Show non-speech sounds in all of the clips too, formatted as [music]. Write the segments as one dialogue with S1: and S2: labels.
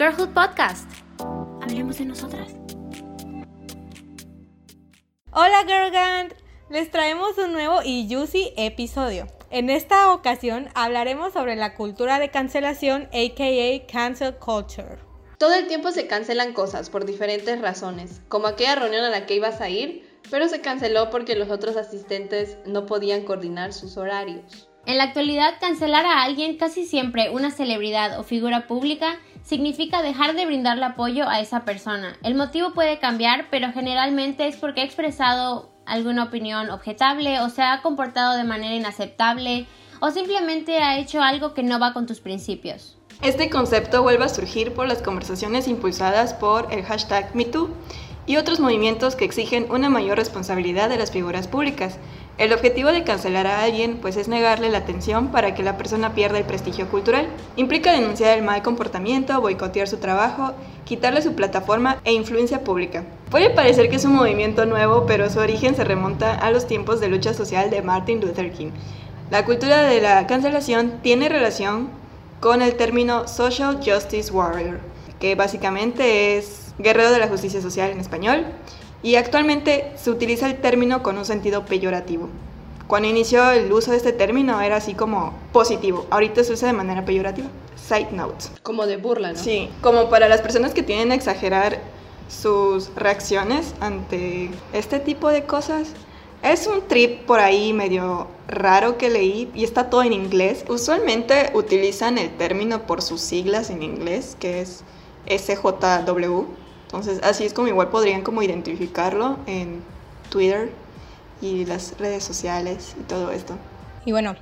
S1: Girlhood Podcast. Hablemos de nosotras.
S2: Hola Girl les traemos un nuevo y juicy episodio. En esta ocasión hablaremos sobre la cultura de cancelación, aka cancel culture.
S3: Todo el tiempo se cancelan cosas por diferentes razones, como aquella reunión a la que ibas a ir, pero se canceló porque los otros asistentes no podían coordinar sus horarios.
S1: En la actualidad, cancelar a alguien, casi siempre una celebridad o figura pública, significa dejar de brindarle apoyo a esa persona. El motivo puede cambiar, pero generalmente es porque ha expresado alguna opinión objetable o se ha comportado de manera inaceptable o simplemente ha hecho algo que no va con tus principios.
S4: Este concepto vuelve a surgir por las conversaciones impulsadas por el hashtag MeToo y otros movimientos que exigen una mayor responsabilidad de las figuras públicas, el objetivo de cancelar a alguien pues es negarle la atención para que la persona pierda el prestigio cultural. Implica denunciar el mal comportamiento, boicotear su trabajo, quitarle su plataforma e influencia pública. Puede parecer que es un movimiento nuevo, pero su origen se remonta a los tiempos de lucha social de Martin Luther King. La cultura de la cancelación tiene relación con el término Social Justice Warrior, que básicamente es guerrero de la justicia social en español, y actualmente se utiliza el término con un sentido peyorativo. Cuando inició el uso de este término era así como positivo, ahorita se usa de manera peyorativa. Side note.
S3: Como de burla, ¿no?
S4: Sí, como para las personas que tienen a exagerar sus reacciones ante este tipo de cosas. Es un trip por ahí medio raro que leí y está todo en inglés. Usualmente utilizan el término por sus siglas en inglés, que es SJW, entonces, así es como igual podrían como identificarlo en Twitter y las redes sociales y todo esto.
S2: Y bueno,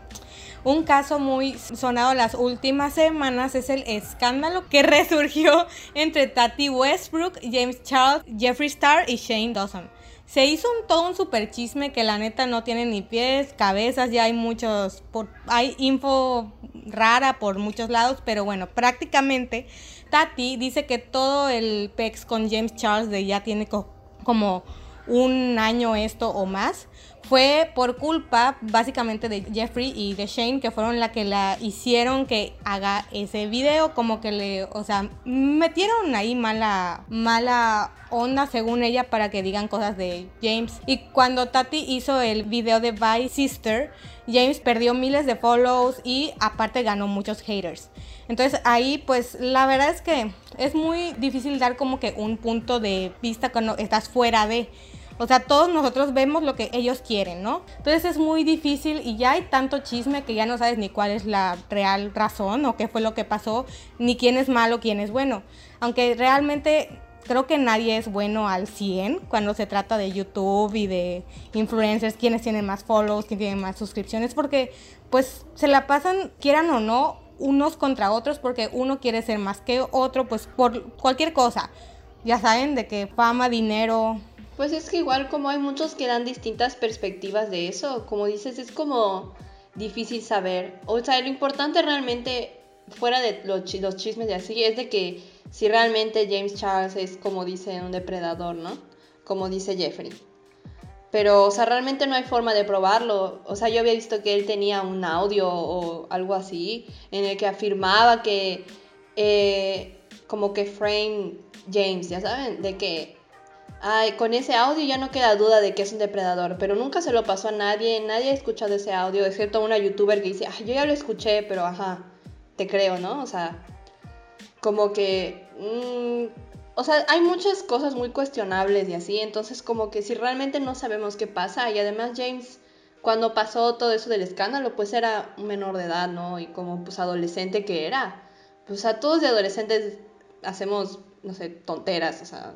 S2: un caso muy sonado las últimas semanas es el escándalo que [laughs] resurgió entre Tati Westbrook, James Charles, Jeffree Star y Shane Dawson. Se hizo un, todo un super chisme que la neta no tiene ni pies, cabezas, ya hay muchos, hay info rara por muchos lados, pero bueno, prácticamente Tati dice que todo el PEX con James Charles de ya tiene como un año esto o más fue por culpa básicamente de Jeffrey y de Shane que fueron la que la hicieron que haga ese video como que le o sea metieron ahí mala mala onda según ella para que digan cosas de James. Y cuando Tati hizo el video de Bye Sister James perdió miles de follows y aparte ganó muchos haters. Entonces ahí pues la verdad es que es muy difícil dar como que un punto de vista cuando estás fuera de o sea, todos nosotros vemos lo que ellos quieren, ¿no? Entonces es muy difícil y ya hay tanto chisme que ya no sabes ni cuál es la real razón o qué fue lo que pasó, ni quién es malo, quién es bueno. Aunque realmente creo que nadie es bueno al 100 cuando se trata de YouTube y de influencers, quienes tienen más follows, quién tiene más suscripciones, porque pues se la pasan, quieran o no, unos contra otros porque uno quiere ser más que otro, pues por cualquier cosa. Ya saben de que fama, dinero,
S3: pues es que igual como hay muchos que dan distintas perspectivas de eso, como dices, es como difícil saber. O sea, lo importante realmente, fuera de los, los chismes de así, es de que si realmente James Charles es como dice un depredador, ¿no? Como dice Jeffrey. Pero, o sea, realmente no hay forma de probarlo. O sea, yo había visto que él tenía un audio o algo así en el que afirmaba que, eh, como que frame James, ya saben, de que Ay, con ese audio ya no queda duda de que es un depredador, pero nunca se lo pasó a nadie, nadie ha escuchado ese audio, excepto una youtuber que dice, ay, yo ya lo escuché, pero ajá, te creo, ¿no? O sea, como que... Mm, o sea, hay muchas cosas muy cuestionables y así, entonces como que si realmente no sabemos qué pasa, y además James, cuando pasó todo eso del escándalo, pues era un menor de edad, ¿no? Y como pues adolescente que era, pues a todos de adolescentes hacemos, no sé, tonteras, o sea,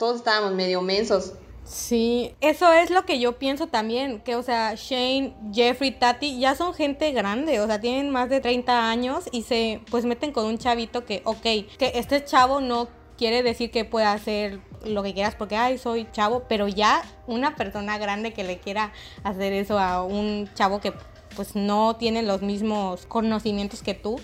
S3: todos estábamos medio mensos.
S2: Sí, eso es lo que yo pienso también, que o sea, Shane, Jeffrey, Tati ya son gente grande, o sea, tienen más de 30 años y se pues meten con un chavito que, ok, que este chavo no quiere decir que pueda hacer lo que quieras porque, ay, soy chavo, pero ya una persona grande que le quiera hacer eso a un chavo que pues no tiene los mismos conocimientos que tú,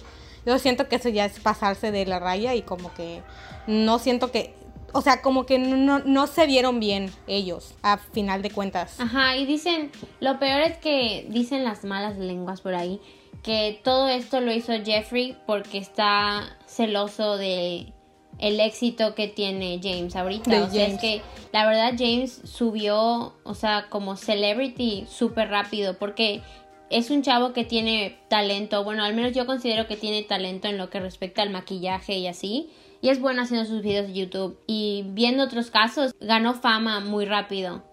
S2: yo siento que eso ya es pasarse de la raya y como que no siento que o sea, como que no, se vieron bien ellos, a final de cuentas.
S1: Ajá, y dicen, lo peor es que dicen las malas lenguas por ahí, que todo esto lo hizo Jeffrey porque está celoso de el éxito que tiene James ahorita.
S2: De
S1: o sea, es
S2: James.
S1: que la verdad James subió, o sea, como celebrity súper rápido porque es un chavo que tiene talento. Bueno, al menos yo considero que tiene talento en lo que respecta al maquillaje y así. Y es bueno haciendo sus videos de YouTube. Y viendo otros casos, ganó fama muy rápido.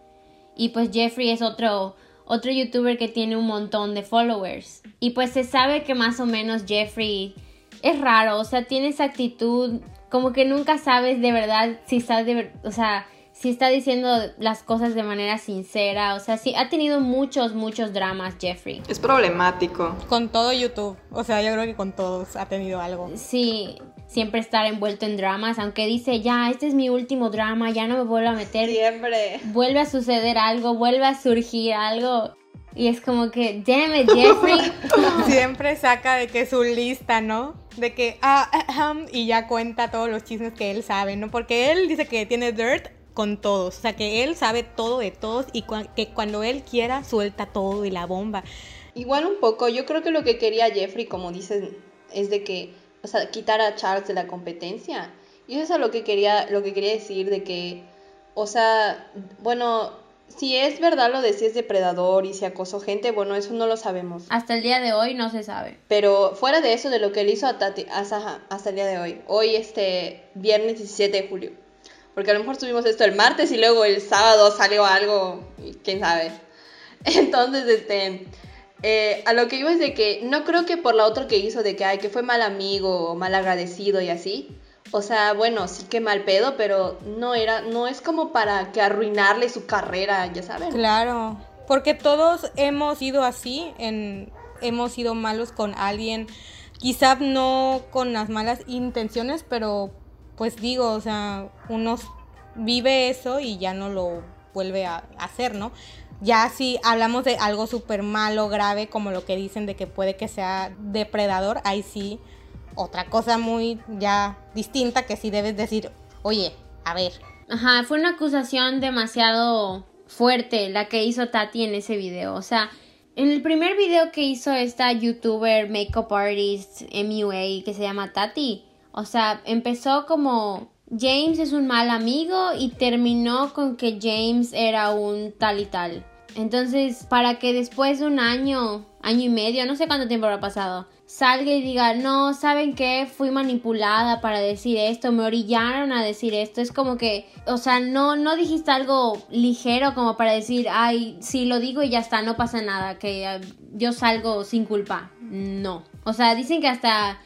S1: Y pues Jeffrey es otro, otro youtuber que tiene un montón de followers. Y pues se sabe que más o menos Jeffrey es raro, o sea, tiene esa actitud como que nunca sabes de verdad si está de, o sea, si está diciendo las cosas de manera sincera, o sea, sí ha tenido muchos muchos dramas Jeffrey.
S4: Es problemático.
S2: Con todo YouTube. O sea, yo creo que con todos ha tenido algo.
S1: Sí, siempre estar envuelto en dramas, aunque dice, "Ya, este es mi último drama, ya no me vuelvo a meter."
S3: Siempre.
S1: vuelve a suceder algo, vuelve a surgir algo. Y es como que, damn it, Jeffrey. [laughs]
S2: Siempre saca de que su lista, ¿no? De que, ah, ahem, y ya cuenta todos los chismes que él sabe, ¿no? Porque él dice que tiene dirt con todos, o sea, que él sabe todo de todos y cua- que cuando él quiera suelta todo y la bomba.
S3: Igual un poco, yo creo que lo que quería Jeffrey, como dices, es de que, o sea, quitar a Charles de la competencia. Y eso es lo que quería, lo que quería decir de que, o sea, bueno, si es verdad lo de si es depredador y si acosó gente, bueno, eso no lo sabemos.
S1: Hasta el día de hoy no se sabe.
S3: Pero fuera de eso, de lo que él hizo a Tati, hasta, hasta el día de hoy, hoy este viernes 17 de julio, porque a lo mejor subimos esto el martes y luego el sábado salió algo, y quién sabe. [laughs] Entonces, este, eh, a lo que iba es de que no creo que por la otra que hizo, de que, ay, que fue mal amigo o mal agradecido y así. O sea, bueno, sí que mal pedo, pero no era, no es como para que arruinarle su carrera, ya saben.
S2: Claro, porque todos hemos sido así, en, hemos sido malos con alguien, quizá no con las malas intenciones, pero pues digo, o sea, uno vive eso y ya no lo vuelve a hacer, ¿no? Ya si hablamos de algo súper malo, grave, como lo que dicen de que puede que sea depredador, ahí sí, otra cosa muy ya distinta que sí debes decir, oye, a ver,
S1: Ajá, fue una acusación demasiado fuerte la que hizo Tati en ese video. O sea, en el primer video que hizo esta youtuber, makeup artist, MUA, que se llama Tati, o sea, empezó como James es un mal amigo y terminó con que James era un tal y tal. Entonces, para que después de un año, año y medio, no sé cuánto tiempo habrá pasado, salga y diga, no, ¿saben qué? Fui manipulada para decir esto, me orillaron a decir esto. Es como que, o sea, no, no dijiste algo ligero como para decir, ay, sí, lo digo y ya está, no pasa nada, que eh, yo salgo sin culpa. No. O sea, dicen que hasta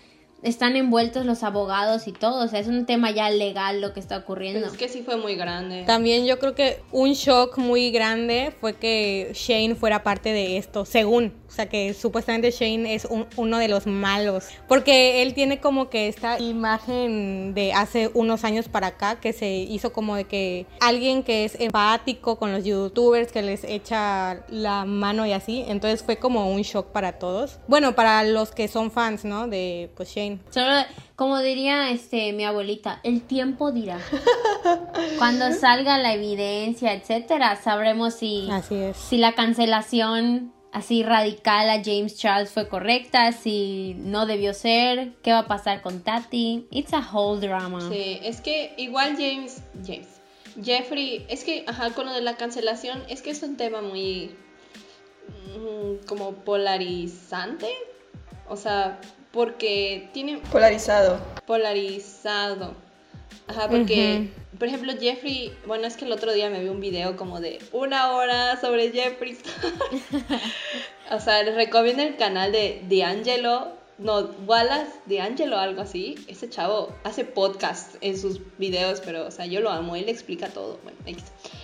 S1: están envueltos los abogados y todo, o sea, es un tema ya legal lo que está ocurriendo.
S3: Pero es que sí fue muy grande.
S2: También yo creo que un shock muy grande fue que Shane fuera parte de esto, según, o sea que supuestamente Shane es un- uno de los malos, porque él tiene como que esta imagen de hace unos años para acá que se hizo como de que alguien que es empático con los youtubers, que les echa la mano y así, entonces fue como un shock para todos. Bueno, para los que son fans, ¿no? De pues Shane.
S1: Solo, como diría este mi abuelita, el tiempo dirá. [laughs] Cuando salga la evidencia, etcétera, sabremos si,
S2: Así es.
S1: si la cancelación así radical a James Charles fue correcta, si no debió ser, qué va a pasar con Tati. It's a whole drama.
S3: Sí, es que igual James, James, Jeffrey, es que, ajá, con lo de la cancelación, es que es un tema muy mm, como polarizante, o sea, porque tiene
S4: Polarizado.
S3: polarizado, ajá, porque, por ejemplo, Jeffrey, bueno, es que el otro día me vi un video como de una hora sobre Jeffrey [laughs] o sea, les recomiendo el canal de D'Angelo, no, Wallace D'Angelo, algo así. Ese chavo hace podcast en sus videos, pero, o sea, yo lo amo, él explica todo. Bueno,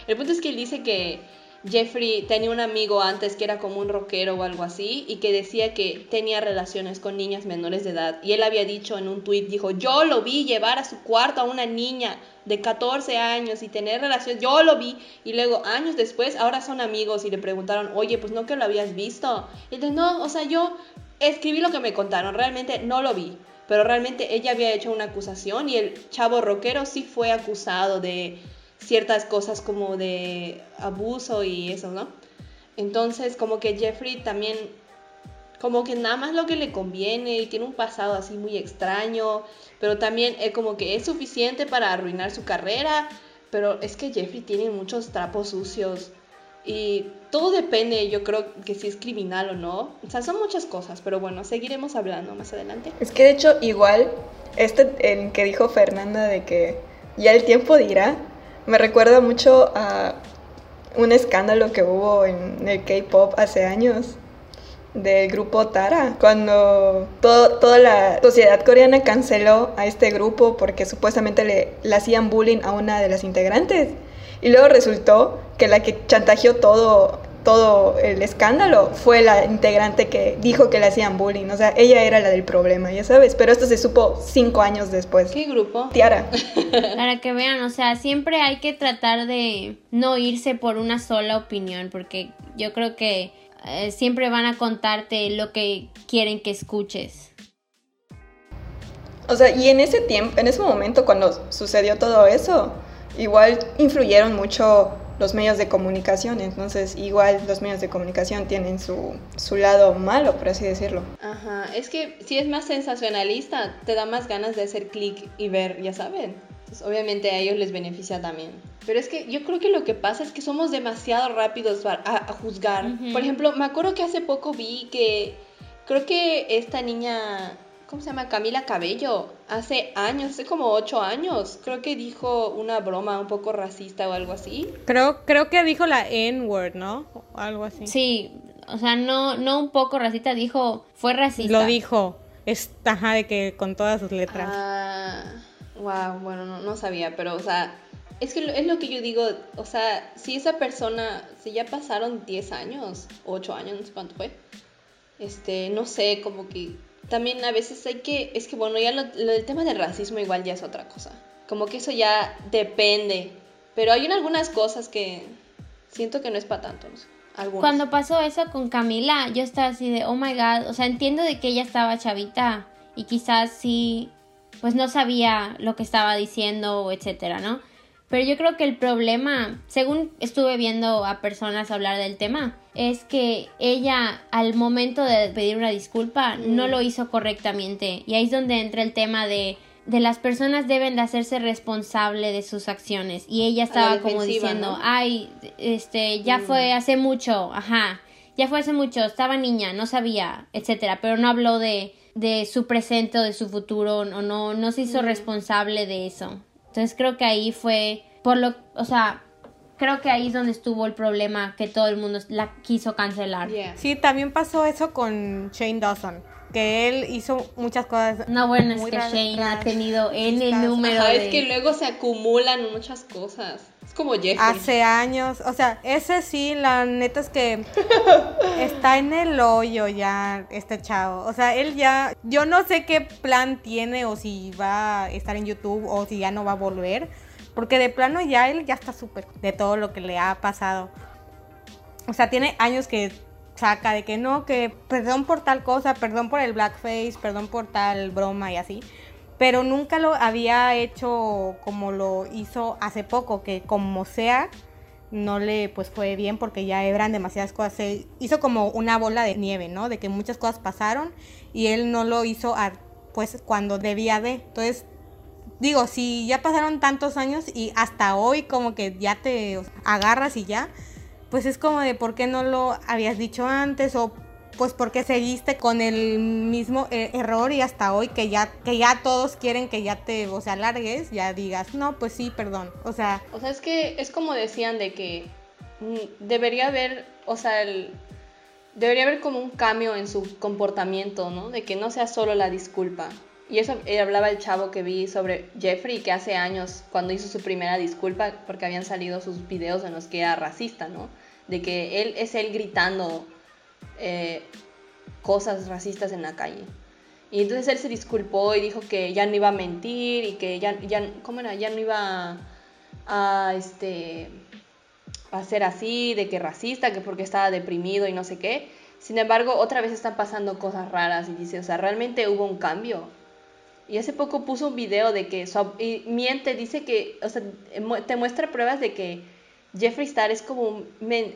S3: el punto es que él dice que Jeffrey tenía un amigo antes que era como un rockero o algo así y que decía que tenía relaciones con niñas menores de edad. Y él había dicho en un tweet, dijo, yo lo vi llevar a su cuarto a una niña de 14 años y tener relaciones, yo lo vi. Y luego años después, ahora son amigos y le preguntaron, oye, pues no que lo habías visto. Y dice, no, o sea, yo escribí lo que me contaron, realmente no lo vi. Pero realmente ella había hecho una acusación y el chavo rockero sí fue acusado de ciertas cosas como de abuso y eso, ¿no? Entonces, como que Jeffrey también como que nada más lo que le conviene y tiene un pasado así muy extraño, pero también es como que es suficiente para arruinar su carrera, pero es que Jeffrey tiene muchos trapos sucios y todo depende, yo creo que si es criminal o no. O sea, son muchas cosas, pero bueno, seguiremos hablando más adelante.
S4: Es que de hecho igual, este en que dijo Fernanda de que ya el tiempo dirá, me recuerda mucho a un escándalo que hubo en el K-Pop hace años del grupo Tara, cuando toda la sociedad coreana canceló a este grupo porque supuestamente le, le hacían bullying a una de las integrantes. Y luego resultó que la que chantajeó todo, todo el escándalo fue la integrante que dijo que le hacían bullying. O sea, ella era la del problema, ya sabes. Pero esto se supo cinco años después.
S3: ¿Qué grupo?
S4: Tiara. [laughs]
S1: Para que vean, o sea, siempre hay que tratar de no irse por una sola opinión, porque yo creo que eh, siempre van a contarte lo que quieren que escuches.
S4: O sea, y en ese tiempo, en ese momento cuando sucedió todo eso, igual influyeron mucho los medios de comunicación, entonces igual los medios de comunicación tienen su, su lado malo, por así decirlo.
S3: Ajá, es que si es más sensacionalista, te da más ganas de hacer clic y ver, ya saben. Entonces, obviamente a ellos les beneficia también. Pero es que yo creo que lo que pasa es que somos demasiado rápidos a, a juzgar. Por ejemplo, me acuerdo que hace poco vi que creo que esta niña ¿cómo se llama? Camila Cabello, hace años, hace como ocho años, creo que dijo una broma un poco racista o algo así.
S2: Creo, creo que dijo la N-word, ¿no? O algo así.
S1: Sí, o sea, no, no un poco racista, dijo, fue racista.
S2: Lo dijo, es, ajá, de que con todas sus letras.
S3: Ah, wow, bueno, no, no sabía, pero, o sea, es que es lo que yo digo, o sea, si esa persona, si ya pasaron 10 años, 8 años, no sé cuánto fue, este, no sé, como que también a veces hay que, es que bueno, ya lo, el tema del racismo igual ya es otra cosa. Como que eso ya depende. Pero hay algunas cosas que siento que no es para tanto.
S1: Cuando pasó eso con Camila, yo estaba así de, oh my god, o sea, entiendo de que ella estaba chavita y quizás sí, pues no sabía lo que estaba diciendo, etcétera, ¿no? Pero yo creo que el problema, según estuve viendo a personas hablar del tema, es que ella al momento de pedir una disculpa no lo hizo correctamente. Y ahí es donde entra el tema de, de las personas deben de hacerse responsable de sus acciones. Y ella estaba como diciendo, ay, este, ya mm. fue hace mucho, ajá, ya fue hace mucho, estaba niña, no sabía, etcétera, pero no habló de, de su presente o de su futuro, o no, no se hizo mm. responsable de eso. Entonces creo que ahí fue por lo, o sea, creo que ahí es donde estuvo el problema que todo el mundo la quiso cancelar.
S2: Sí, también pasó eso con Shane Dawson, que él hizo muchas cosas.
S1: No, bueno, es que Shane ha tenido N número
S3: Es que luego se acumulan muchas cosas. Es como Jeffrey.
S2: Hace años, o sea, ese sí, la neta es que [laughs] está en el hoyo ya este chavo. O sea, él ya, yo no sé qué plan tiene o si va a estar en YouTube o si ya no va a volver. Porque de plano ya él ya está súper de todo lo que le ha pasado. O sea, tiene años que saca de que no, que perdón por tal cosa, perdón por el blackface, perdón por tal broma y así pero nunca lo había hecho como lo hizo hace poco, que como sea, no le pues fue bien porque ya eran demasiadas cosas. Se hizo como una bola de nieve, ¿no? De que muchas cosas pasaron y él no lo hizo pues cuando debía de. Entonces, digo, si ya pasaron tantos años y hasta hoy como que ya te agarras y ya, pues es como de por qué no lo habías dicho antes o pues porque seguiste con el mismo eh, error y hasta hoy que ya que ya todos quieren que ya te, o sea, largues, ya digas, "No, pues sí, perdón." O sea,
S3: o sea, es que es como decían de que mm, debería haber, o sea, el, debería haber como un cambio en su comportamiento, ¿no? De que no sea solo la disculpa. Y eso eh, hablaba el chavo que vi sobre Jeffrey, que hace años, cuando hizo su primera disculpa, porque habían salido sus videos en los que era racista, ¿no? De que él es él gritando eh, cosas racistas en la calle. Y entonces él se disculpó y dijo que ya no iba a mentir y que ya, ya ¿cómo era? Ya no iba a, este, a ser así, de que racista, que porque estaba deprimido y no sé qué. Sin embargo, otra vez están pasando cosas raras y dice, o sea, realmente hubo un cambio. Y hace poco puso un video de que, y miente, dice que, o sea, te muestra pruebas de que Jeffree Star es como un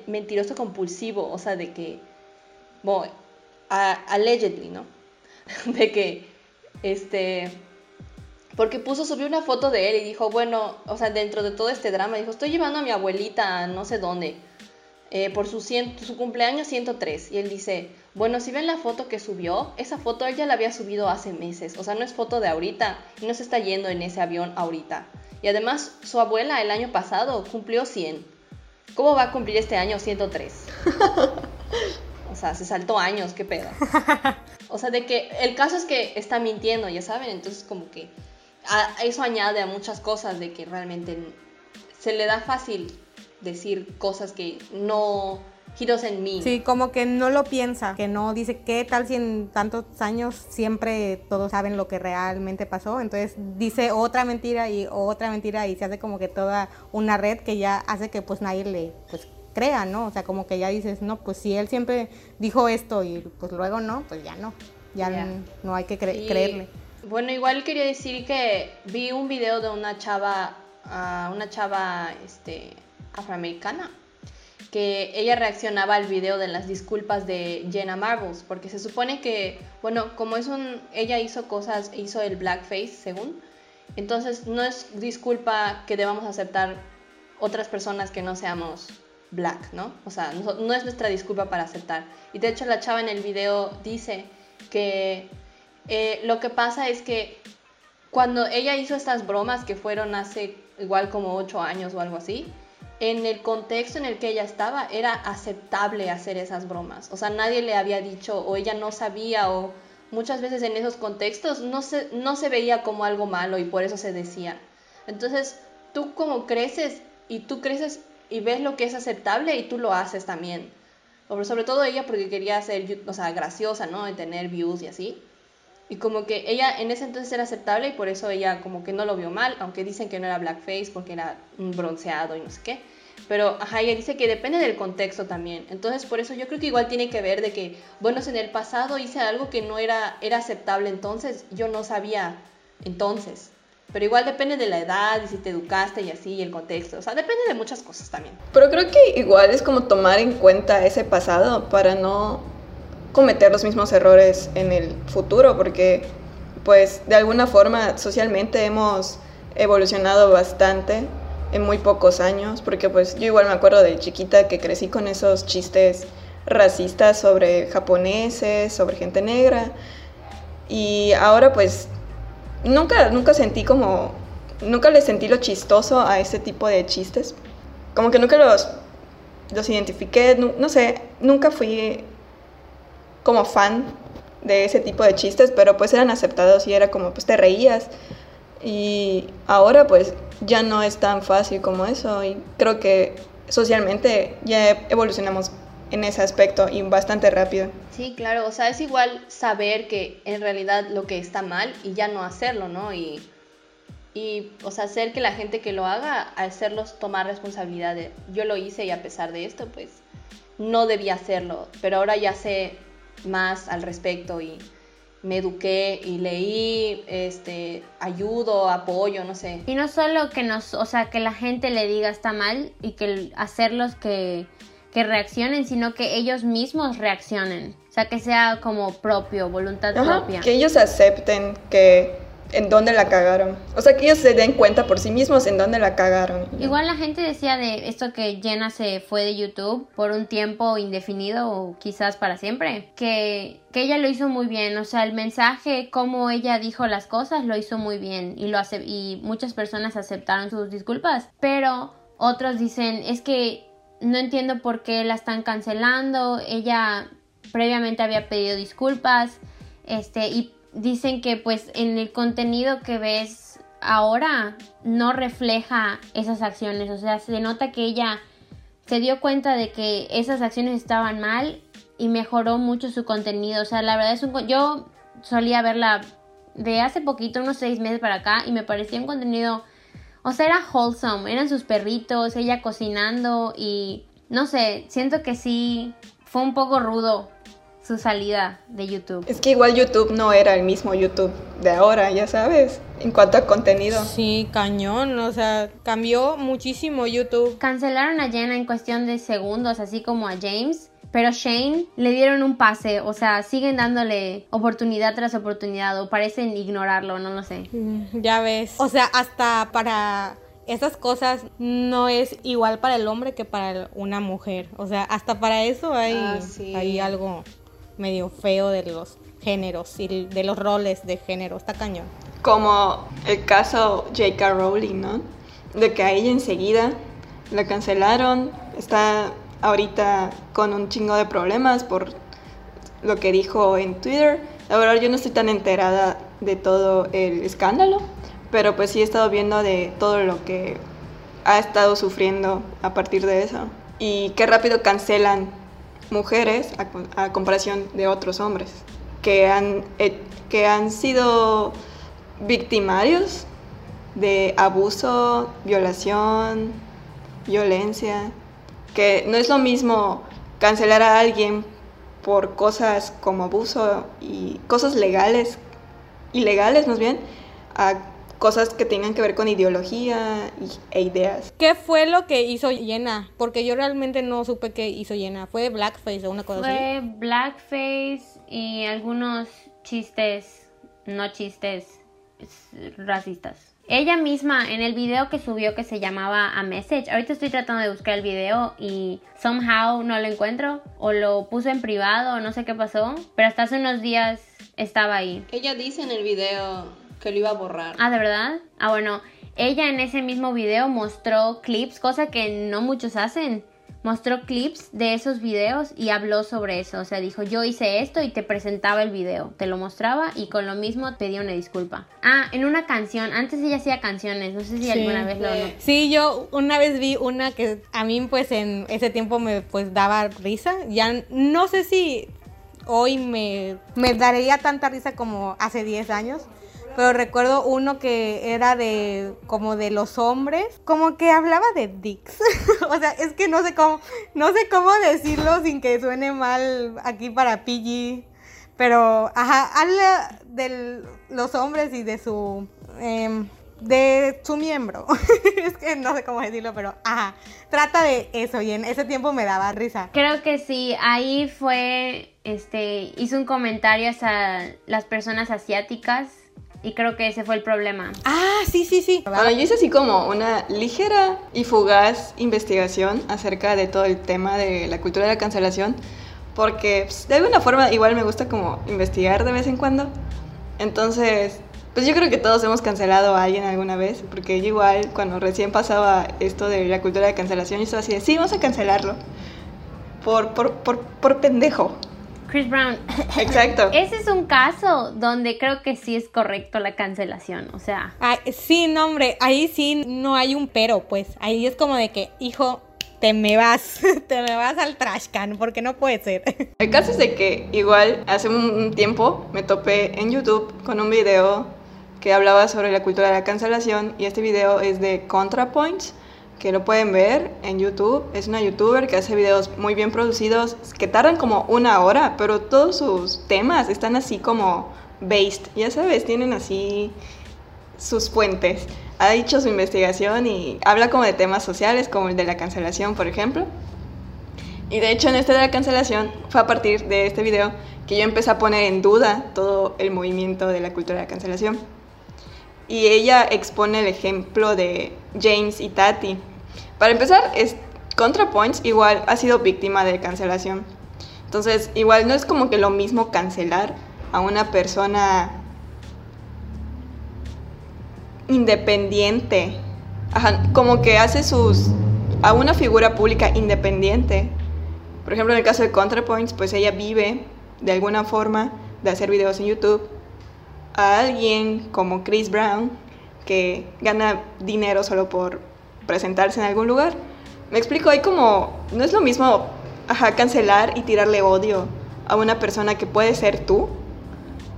S3: mentiroso compulsivo, o sea, de que allegedly, ¿no? [laughs] De que, este, porque puso, subió una foto de él y dijo, bueno, o sea, dentro de todo este drama, dijo, estoy llevando a mi abuelita a no sé dónde, eh, por su, su cumpleaños 103. Y él dice, bueno, si ven la foto que subió, esa foto él ya la había subido hace meses, o sea, no es foto de ahorita, y no se está yendo en ese avión ahorita. Y además, su abuela el año pasado cumplió 100. ¿Cómo va a cumplir este año 103? [laughs] O sea, se saltó años, qué pedo. [laughs] O sea, de que el caso es que está mintiendo, ya saben, entonces como que eso añade a muchas cosas de que realmente se le da fácil decir cosas que no giros en mí.
S2: Sí, como que no lo piensa, que no dice qué tal si en tantos años siempre todos saben lo que realmente pasó, entonces dice otra mentira y otra mentira y se hace como que toda una red que ya hace que pues nadie le pues crea, ¿no? O sea, como que ya dices, no, pues si él siempre dijo esto y pues luego no, pues ya no, ya no, hay que creerle.
S3: Bueno, igual quería decir que vi un video de una chava, uh, una chava este, afroamericana, que ella reaccionaba al video de las disculpas de Jenna Marbles, porque se supone que, bueno, como es un, ella hizo cosas, hizo el blackface, según, entonces no es disculpa que debamos aceptar otras personas que no seamos black, ¿no? O sea, no, es nuestra disculpa para aceptar. Y de hecho la chava en el video dice que eh, lo que pasa es que cuando ella hizo estas bromas que fueron hace igual como ocho años o algo así, en el contexto en el que ella estaba era aceptable hacer esas bromas. O sea, nadie le había dicho o ella no sabía o muchas veces en esos contextos no se, no se veía como algo malo y por eso se decía. Entonces, tú como creces y tú creces y ves lo que es aceptable y tú lo haces también. Sobre todo ella porque quería ser, o sea, graciosa, ¿no? Y tener views y así. Y como que ella en ese entonces era aceptable y por eso ella como que no lo vio mal, aunque dicen que no era blackface porque era bronceado y no sé qué. Pero ajá, ella dice que depende del contexto también. Entonces por eso yo creo que igual tiene que ver de que, bueno, si en el pasado hice algo que no era, era aceptable entonces, yo no sabía entonces. Pero igual depende de la edad y si te educaste y así, y el contexto. O sea, depende de muchas cosas también.
S4: Pero creo que igual es como tomar en cuenta ese pasado para no cometer los mismos errores en el futuro, porque pues de alguna forma socialmente hemos evolucionado bastante en muy pocos años, porque pues yo igual me acuerdo de chiquita que crecí con esos chistes racistas sobre japoneses, sobre gente negra, y ahora pues nunca, nunca sentí como, nunca le sentí lo chistoso a ese tipo de chistes, como que nunca los, los identifiqué, no sé, nunca fui como fan de ese tipo de chistes, pero pues eran aceptados y era como pues te reías. Y ahora pues ya no es tan fácil como eso y creo que socialmente ya evolucionamos en ese aspecto y bastante rápido.
S3: Sí, claro, o sea, es igual saber que en realidad lo que está mal y ya no hacerlo, ¿no? Y, y o sea, hacer que la gente que lo haga, hacerlos tomar responsabilidad de, yo lo hice y a pesar de esto, pues no debía hacerlo, pero ahora ya sé más al respecto y me eduqué y leí, este, ayudo, apoyo, no sé.
S1: Y no solo que nos, o sea, que la gente le diga está mal y que hacerlos que, que reaccionen, sino que ellos mismos reaccionen. O sea, que sea como propio, voluntad propia.
S4: Que ellos acepten que en dónde la cagaron. O sea, que ellos se den cuenta por sí mismos en dónde la cagaron.
S1: Igual la gente decía de esto que Jenna se fue de YouTube por un tiempo indefinido o quizás para siempre, que, que ella lo hizo muy bien. O sea, el mensaje, cómo ella dijo las cosas, lo hizo muy bien y, lo hace, y muchas personas aceptaron sus disculpas. Pero otros dicen, es que no entiendo por qué la están cancelando. Ella previamente había pedido disculpas. Este, y dicen que pues en el contenido que ves ahora no refleja esas acciones, o sea, se nota que ella se dio cuenta de que esas acciones estaban mal y mejoró mucho su contenido, o sea, la verdad es un... Yo solía verla de hace poquito, unos seis meses para acá, y me parecía un contenido, o sea, era wholesome, eran sus perritos, ella cocinando y no sé, siento que sí fue un poco rudo su salida de YouTube.
S4: Es que igual YouTube no era el mismo YouTube de ahora, ya sabes, en cuanto a contenido.
S2: Sí, cañón, o sea, cambió muchísimo YouTube.
S1: Cancelaron a Jenna en cuestión de segundos, así como a James. Pero Shane le dieron un pase, o sea, siguen dándole oportunidad tras oportunidad o parecen ignorarlo, no lo sé.
S2: Mm, Ya ves. O sea, hasta para esas cosas no es igual para el hombre que para una mujer. O sea, hasta para eso hay,
S3: Ah, sí.
S2: hay algo medio feo de los géneros y de los roles de género. Está cañón.
S4: Como el caso J.K. Rowling, ¿no? De que a ella enseguida la cancelaron, está ahorita con un chingo de problemas por lo que dijo en Twitter. La verdad yo no estoy tan enterada de todo el escándalo, pero pues sí he estado viendo de todo lo que ha estado sufriendo a partir de eso. Y qué rápido cancelan mujeres a, a comparación de otros hombres que han, que han sido victimarios de abuso, violación, violencia, que no es lo mismo cancelar a alguien por cosas como abuso y cosas legales, ilegales más bien, a cosas que tengan que ver con ideología y- e ideas.
S2: ¿Qué fue lo que hizo Yena? Porque yo realmente no supe qué hizo Yena. ¿Fue Blackface o una cosa así?
S1: Fue blackface y algunos chistes, no chistes, racistas. Ella misma en el video que subió que se llamaba A Message, ahorita estoy tratando de buscar el video y somehow no lo encuentro o lo puso en privado o no sé qué pasó, pero hasta hace unos días estaba ahí.
S3: Ella dice en el video que lo iba a borrar.
S1: Ah, ¿de verdad? Ah, bueno, ella en ese mismo video mostró clips, cosa que no muchos hacen. Mostró clips de esos videos y habló sobre eso. O sea, dijo, yo hice esto y te presentaba el video. Te lo mostraba y con lo mismo pedía una disculpa. Ah, en una canción. Antes ella hacía canciones. No sé si
S2: Sí.
S1: alguna vez lo...
S3: Sí.
S2: Sí, yo una vez vi una que a mí pues en ese tiempo me pues daba risa. Ya no sé si hoy me, me daría tanta risa como hace 10 años. Pero recuerdo uno que era de como de los hombres, como que hablaba de dicks. [laughs] o sea, es que no sé cómo no sé cómo decirlo sin que suene mal aquí para PG. Pero, ajá, habla de los hombres y de su. em, de su miembro. [laughs] es que no sé cómo decirlo, pero, ajá. Trata de eso y en ese tiempo me daba risa.
S1: Creo que sí, ahí fue, este, hizo un comentario hacia las personas asiáticas y creo que ese fue el problema.
S2: Ah, sí, sí, sí.
S4: Bueno, yo hice así como una ligera y fugaz investigación acerca de todo el tema de la cultura de la cancelación, porque pues, de alguna forma igual me gusta como investigar de vez en cuando. Entonces, pues yo creo que todos hemos cancelado a alguien alguna vez, porque yo igual cuando recién pasaba esto de la cultura de cancelación, yo estaba así de, sí, vamos a cancelarlo. Por, por, por, por pendejo.
S1: Chris Brown. [laughs]
S4: Exacto.
S1: Ese es un caso donde creo que sí es correcto la cancelación. O sea,
S2: Ay, sí, no, hombre, ahí sí no hay un pero, pues. Ahí es como de que, hijo, te me vas, [laughs] te me vas al trash can, porque no puede ser. [laughs]
S4: El caso es de que igual hace un un tiempo me topé en YouTube con un video que hablaba sobre la cultura de la cancelación y este video es de ContraPoints, que lo pueden ver en YouTube. Es una youtuber que hace videos muy bien producidos que tardan como una hora, pero todos sus temas están así como based, ya sabes, tienen así sus fuentes. Ha hecho su investigación y habla como de temas sociales, como el de la cancelación, por ejemplo. Y de hecho en este de la cancelación fue a partir de este video que yo empecé a poner en duda todo el movimiento de la cultura de la cancelación. Y ella expone el ejemplo de James y Tati. Para empezar, es, ContraPoints igual ha sido víctima de cancelación. Entonces, igual no es como que lo mismo cancelar a una persona independiente. Como que hace sus... a una figura pública independiente. Por ejemplo, en el caso de ContraPoints, pues ella vive de alguna forma de hacer videos en YouTube. A alguien como Chris Brown, que gana dinero solo por presentarse en algún lugar. Me explico, hay como... No es lo mismo, ajá, cancelar y tirarle odio a una persona que puede ser tú,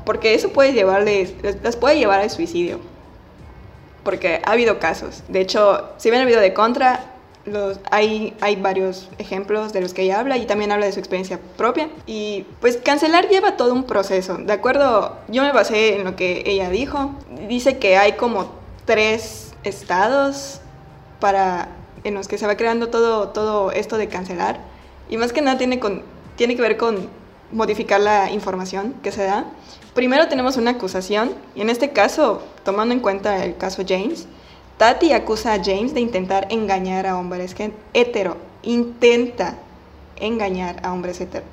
S4: porque eso puede llevarles, las puede llevar al suicidio porque ha habido casos. De hecho, si ven el video de Contra, los, hay, hay varios ejemplos de los que ella habla y también habla de su experiencia propia. Y pues cancelar lleva todo un proceso. De acuerdo, yo me basé en lo que ella dijo. Dice que hay como tres estados para, en los que se va creando todo, todo esto de cancelar. Y más que nada tiene con, tiene que ver con modificar la información que se da. Primero tenemos una acusación, y en este caso, tomando en cuenta el caso James, Tati acusa a James de intentar engañar a hombres hetero. Intenta engañar a hombres hetero.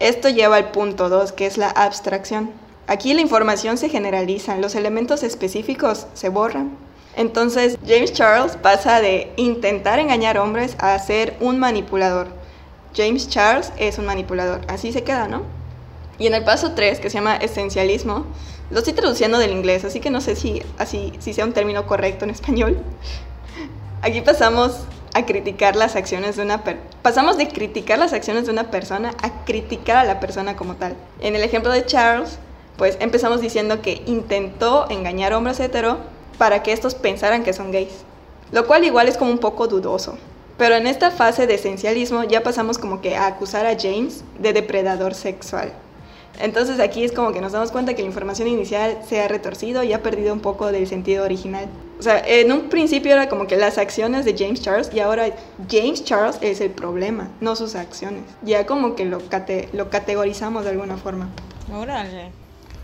S4: Esto lleva al punto 2, que es la abstracción. Aquí la información se generaliza, los elementos específicos se borran. Entonces James Charles pasa de intentar engañar hombres a ser un manipulador. James Charles es un manipulador, así se queda, ¿no? Y en el paso 3, que se llama esencialismo, lo estoy traduciendo del inglés, así que no sé si, así, si sea un término correcto en español. Aquí pasamos a criticar las acciones de una pasamos de criticar las acciones de una persona a criticar a la persona como tal. En el ejemplo de Charles, pues empezamos diciendo que intentó engañar a hombres hetero para que estos pensaran que son gays, lo cual igual es como un poco dudoso. Pero en esta fase de esencialismo ya pasamos como que a acusar a James de depredador sexual. Entonces aquí es como que nos damos cuenta que la información inicial se ha retorcido y ha perdido un poco del sentido original. O sea, en un principio era como que las acciones de James Charles y ahora James Charles es el problema, no sus acciones. Ya como que lo, lo categorizamos de alguna forma.
S2: Órale.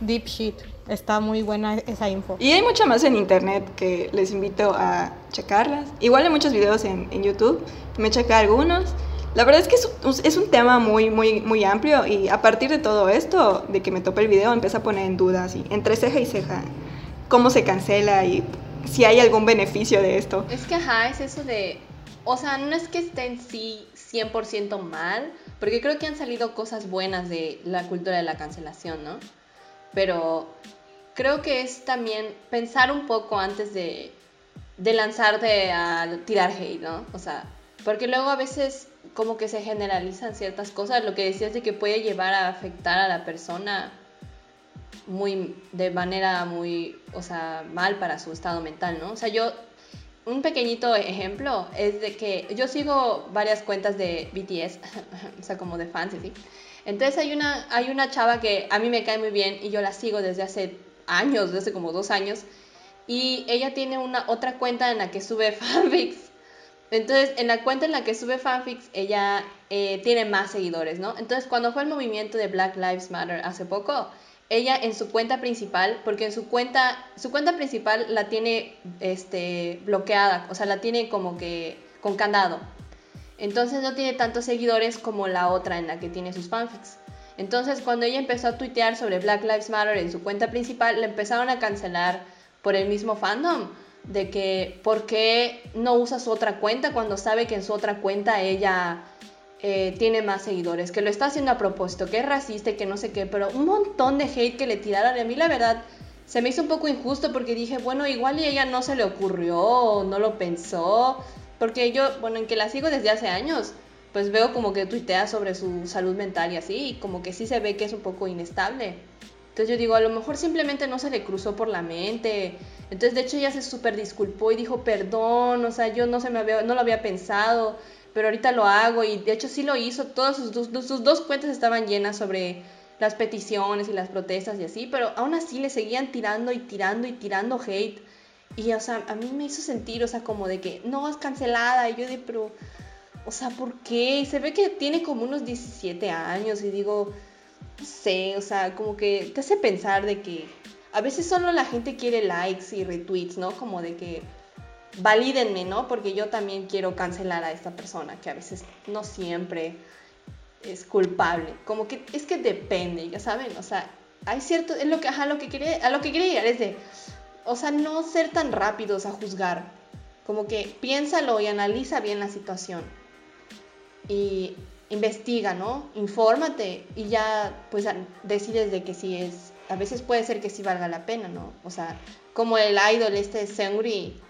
S2: Deep shit. Está muy buena esa info.
S4: Y hay mucha más en internet que les invito a checarlas. Igual hay muchos videos en, en YouTube. Me chequé algunos. La verdad es que es, un tema muy, muy, muy amplio y a partir de todo esto, de que me topé el video, empecé a poner en duda, así, entre ceja y ceja, cómo se cancela y si hay algún beneficio de esto.
S3: Es que, ajá, es eso de, o sea, no es que esté en sí 100% mal, porque creo que han salido cosas buenas de la cultura de la cancelación, ¿no? Pero creo que es también pensar un poco antes de, de lanzarte a tirar hate, ¿no? O sea, porque luego a veces como que se generalizan ciertas cosas, lo que decías de que puede llevar a afectar a la persona muy de manera muy, o sea, mal para su estado mental, ¿no? O sea, yo un pequeñito ejemplo es de que yo sigo varias cuentas de BTS, [laughs] o sea, como de fans, ¿sí? Entonces hay una, hay una chava que a mí me cae muy bien y yo la sigo desde hace años, desde como dos años, y ella tiene una otra cuenta en la que sube [laughs] fanfics entonces, en la cuenta en la que sube fanfics, ella eh, tiene más seguidores, ¿no? Entonces, cuando fue el movimiento de Black Lives Matter hace poco, ella en su cuenta principal, porque en su cuenta, su cuenta principal la tiene este, bloqueada, o sea, la tiene como que con candado. Entonces no tiene tantos seguidores como la otra en la que tiene sus fanfics. Entonces cuando ella empezó a tuitear sobre Black Lives Matter en su cuenta principal, le empezaron a cancelar por el mismo fandom de que por qué no usa su otra cuenta cuando sabe que en su otra cuenta ella eh, tiene más seguidores, que lo está haciendo a propósito, que es racista que no sé qué, pero un montón de hate que le tiraron. A mí la verdad se me hizo un poco injusto porque dije, bueno, igual y ella no se le ocurrió, no lo pensó, porque yo, bueno, en que la sigo desde hace años, pues veo como que tuitea sobre su salud mental y así, y como que sí se ve que es un poco inestable. Entonces yo digo, a lo mejor simplemente no se le cruzó por la mente. Entonces de hecho ella se súper disculpó y dijo, perdón, o sea, yo no, se me había, no lo había pensado, pero ahorita lo hago y de hecho sí lo hizo. Todas sus, sus dos cuentas estaban llenas sobre las peticiones y las protestas y así, pero aún así le seguían tirando y tirando y tirando hate. Y, o sea, a mí me hizo sentir, o sea, como de que no es cancelada. Y yo de, pero, o sea, ¿por qué? Y se ve que tiene como unos 17 años y digo, no sé, o sea, como que te hace pensar de que a veces solo la gente quiere likes y retweets, ¿no? Como de que valídenme, ¿no? Porque yo también quiero cancelar a esta persona, que a veces no siempre es culpable. Como que es que depende, ya saben, o sea, hay cierto, es lo que, ajá, lo que quería, a lo que quería llegar es de, o sea, no ser tan rápidos a juzgar. Como que piénsalo y analiza bien la situación. Y investiga, ¿no? Infórmate y ya pues decides de que sí es, a veces puede ser que sí valga la pena, ¿no? O sea, como el idol este Seungri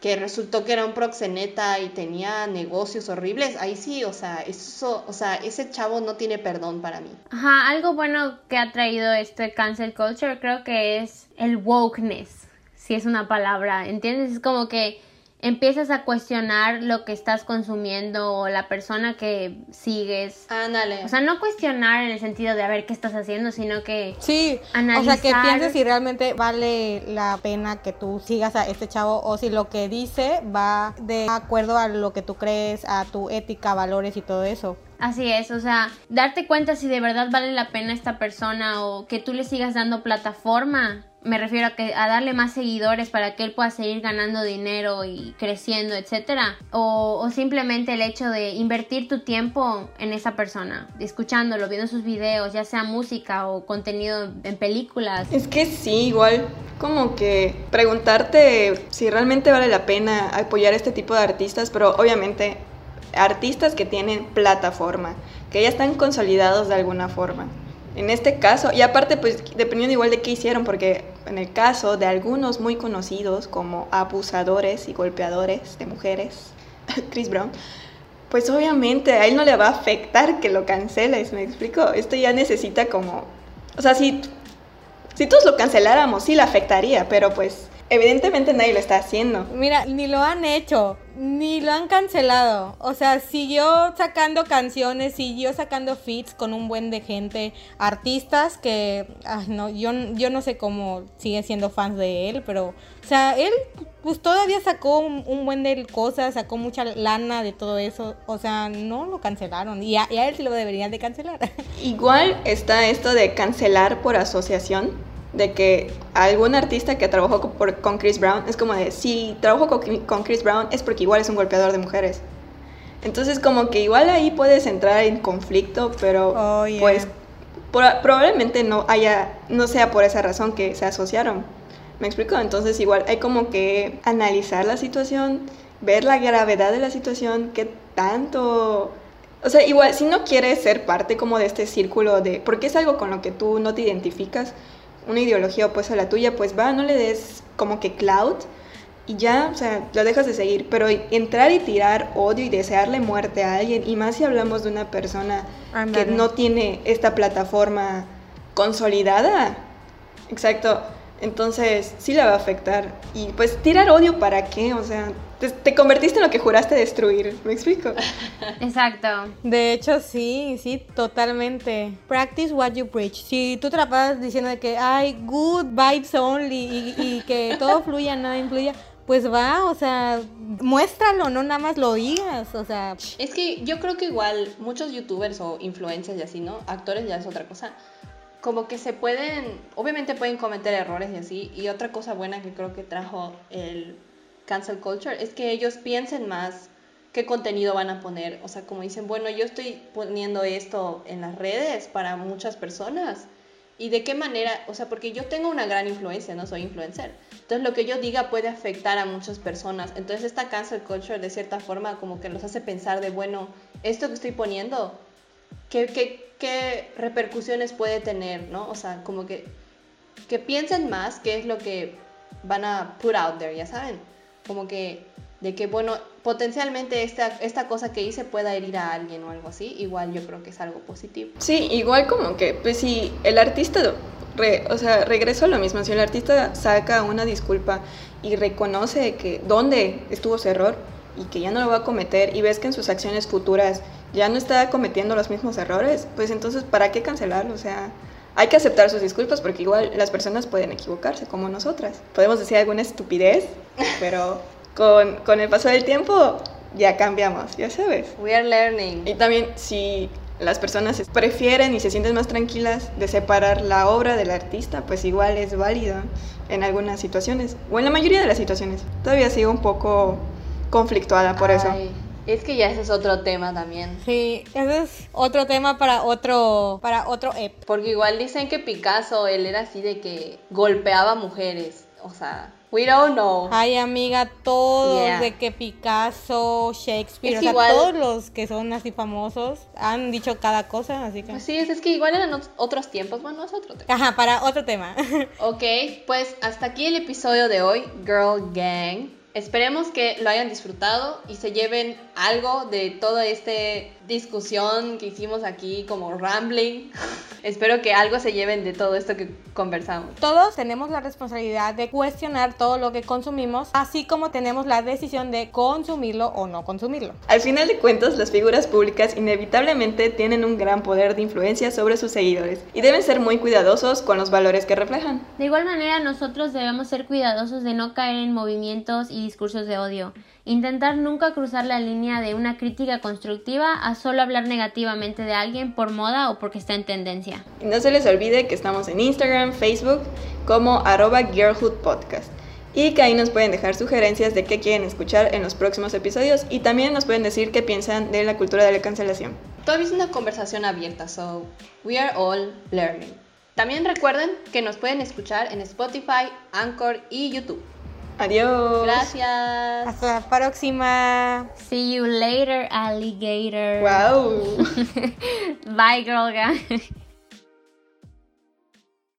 S3: que resultó que era un proxeneta y tenía negocios horribles, ahí sí, o sea, eso, o sea, ese chavo no tiene perdón para mí.
S1: Ajá, algo bueno que ha traído este cancel culture creo que es el wokeness, si es una palabra, ¿entiendes? Es como que empiezas a cuestionar lo que estás consumiendo o la persona que sigues.
S3: Ándale.
S1: O sea, no cuestionar en el sentido de a ver qué estás haciendo, sino que
S2: sí, analizar. O sea, que pienses si realmente vale la pena que tú sigas a este chavo o si lo que dice va de acuerdo a lo que tú crees, a tu ética, valores y todo eso.
S1: Así es, o sea, darte cuenta si de verdad vale la pena esta persona o que tú le sigas dando plataforma me refiero a que a darle más seguidores para que él pueda seguir ganando dinero y creciendo, etcétera, o, o, simplemente el hecho de invertir tu tiempo en esa persona, escuchándolo, viendo sus videos, ya sea música o contenido en películas.
S4: Es que sí, igual como que preguntarte si realmente vale la pena apoyar este tipo de artistas, pero obviamente artistas que tienen plataforma, que ya están consolidados de alguna forma. En este caso, y aparte pues dependiendo igual de qué hicieron, porque en el caso de algunos muy conocidos como abusadores y golpeadores de mujeres, [laughs] Chris Brown, pues obviamente a él no le va a afectar que lo canceles, ¿me explico? Esto ya necesita como, o sea, si, si todos lo canceláramos, sí le afectaría, pero pues evidentemente nadie lo está haciendo.
S2: Mira, ni lo han hecho, ni lo han cancelado. O sea, siguió sacando canciones, siguió sacando feats con un buen de gente, artistas que, no, yo, yo no sé cómo sigue siendo fans de él, pero, o sea, él pues todavía sacó un, buen de cosas, sacó mucha lana de todo eso. O sea, no lo cancelaron. Y a, y a él sí lo deberían de cancelar. [laughs]
S4: Igual está esto de cancelar por asociación de que algún artista que trabajó con, Chris Brown es como de, si trabajo con, Chris Brown es porque igual es un golpeador de mujeres. Entonces como que igual ahí puedes entrar en conflicto, pero oh, pues probablemente no haya, no sea por esa razón que se asociaron. ¿Me explico? Entonces igual hay como que analizar la situación, ver la gravedad de la situación, qué tanto... O sea, igual, si no quieres ser parte como de este círculo de... Porque es algo con lo que tú no te identificas, una ideología opuesta a la tuya, pues va, no le des como que cloud y ya, o sea, lo dejas de seguir. Pero entrar y tirar odio y desearle muerte a alguien, y más si hablamos de una persona que no tiene esta plataforma consolidada, exacto, entonces sí la va a afectar. Y pues tirar odio para qué, o sea, te, convertiste en lo que juraste destruir, ¿me explico?
S1: Exacto.
S2: De hecho, sí, sí, totalmente. Practice what you preach. Si tú te la pasas diciendo que hay good vibes only y, que todo fluya, [laughs] nada influya, pues va, o sea, muéstralo, no nada más lo digas, o sea.
S3: Es que yo creo que igual muchos youtubers o influencers y así, ¿no? Actores ya es otra cosa. Como que se pueden, obviamente pueden cometer errores y así. Y otra cosa buena que creo que trajo el cancel culture es que ellos piensen más qué contenido van a poner. O sea, como dicen, bueno, yo estoy poniendo esto en las redes para muchas personas. ¿Y de qué manera? O sea, porque yo tengo una gran influencia, no soy influencer. Entonces lo que yo diga puede afectar a muchas personas. Entonces esta cancel culture de cierta forma como que los hace pensar de, bueno, esto que estoy poniendo, ¿qué, qué, qué repercusiones puede tener? ¿no? O sea, como que, que piensen más qué es lo que van a put out there, ya saben como que de que, bueno, potencialmente esta, esta cosa que hice pueda herir a alguien o algo así, igual yo creo que es algo positivo.
S4: Sí, igual como que, pues si el artista, o sea, regreso a lo mismo, si el artista saca una disculpa y reconoce que dónde estuvo su error y que ya no lo va a cometer y ves que en sus acciones futuras ya no está cometiendo los mismos errores, pues entonces, ¿para qué cancelarlo? O sea, hay que aceptar sus disculpas porque igual las personas pueden equivocarse como nosotras. Podemos decir alguna estupidez, [laughs] pero con, con el paso del tiempo ya cambiamos, ya sabes.
S3: We are learning.
S4: Y también si las personas prefieren y se sienten más tranquilas de separar la obra del artista, pues igual es válido en algunas situaciones, o en la mayoría de las situaciones. Todavía sigo un poco conflictuada por eso.
S3: Es que ya ese es otro tema también.
S2: Sí, ese es otro tema para otro para otro ep.
S3: Porque igual dicen que Picasso él era así de que golpeaba mujeres, o sea, we don't know.
S2: Ay, amiga, todos de que Picasso, Shakespeare, o sea, todos los que son así famosos han dicho cada cosa, así que
S3: pues Sí, es, que igual eran otros tiempos, bueno, es otro tema.
S2: Ajá, para otro tema. [laughs]
S3: ok, pues hasta aquí el episodio de hoy, Girl Gang. Esperemos que lo hayan disfrutado y se lleven algo de toda esta discusión que hicimos aquí como rambling. espero que algo se lleven de todo esto que conversamos.
S2: Todos tenemos la responsabilidad de cuestionar todo lo que consumimos, así como tenemos la decisión de consumirlo o no consumirlo.
S4: Al final de cuentas, las figuras públicas inevitablemente tienen un gran poder de influencia sobre sus seguidores y deben ser muy cuidadosos con los valores que reflejan.
S1: De igual manera, nosotros debemos ser cuidadosos de no caer en movimientos y discursos de odio. Intentar nunca cruzar la línea de una crítica constructiva a solo hablar negativamente de alguien por moda o porque está en tendencia.
S4: No se les olvide que estamos en Instagram, Facebook como arroba Girlhood Podcast y que ahí nos pueden dejar sugerencias de qué quieren escuchar en los próximos episodios y también nos pueden decir qué piensan de la cultura de la cancelación.
S3: Todavía es una conversación abierta, so we are all learning. También recuerden que nos pueden escuchar en Spotify, Anchor y YouTube.
S4: Adiós.
S3: Gracias.
S2: Hasta la próxima.
S1: See you later, alligator.
S4: Wow. [laughs]
S1: Bye, girl gang.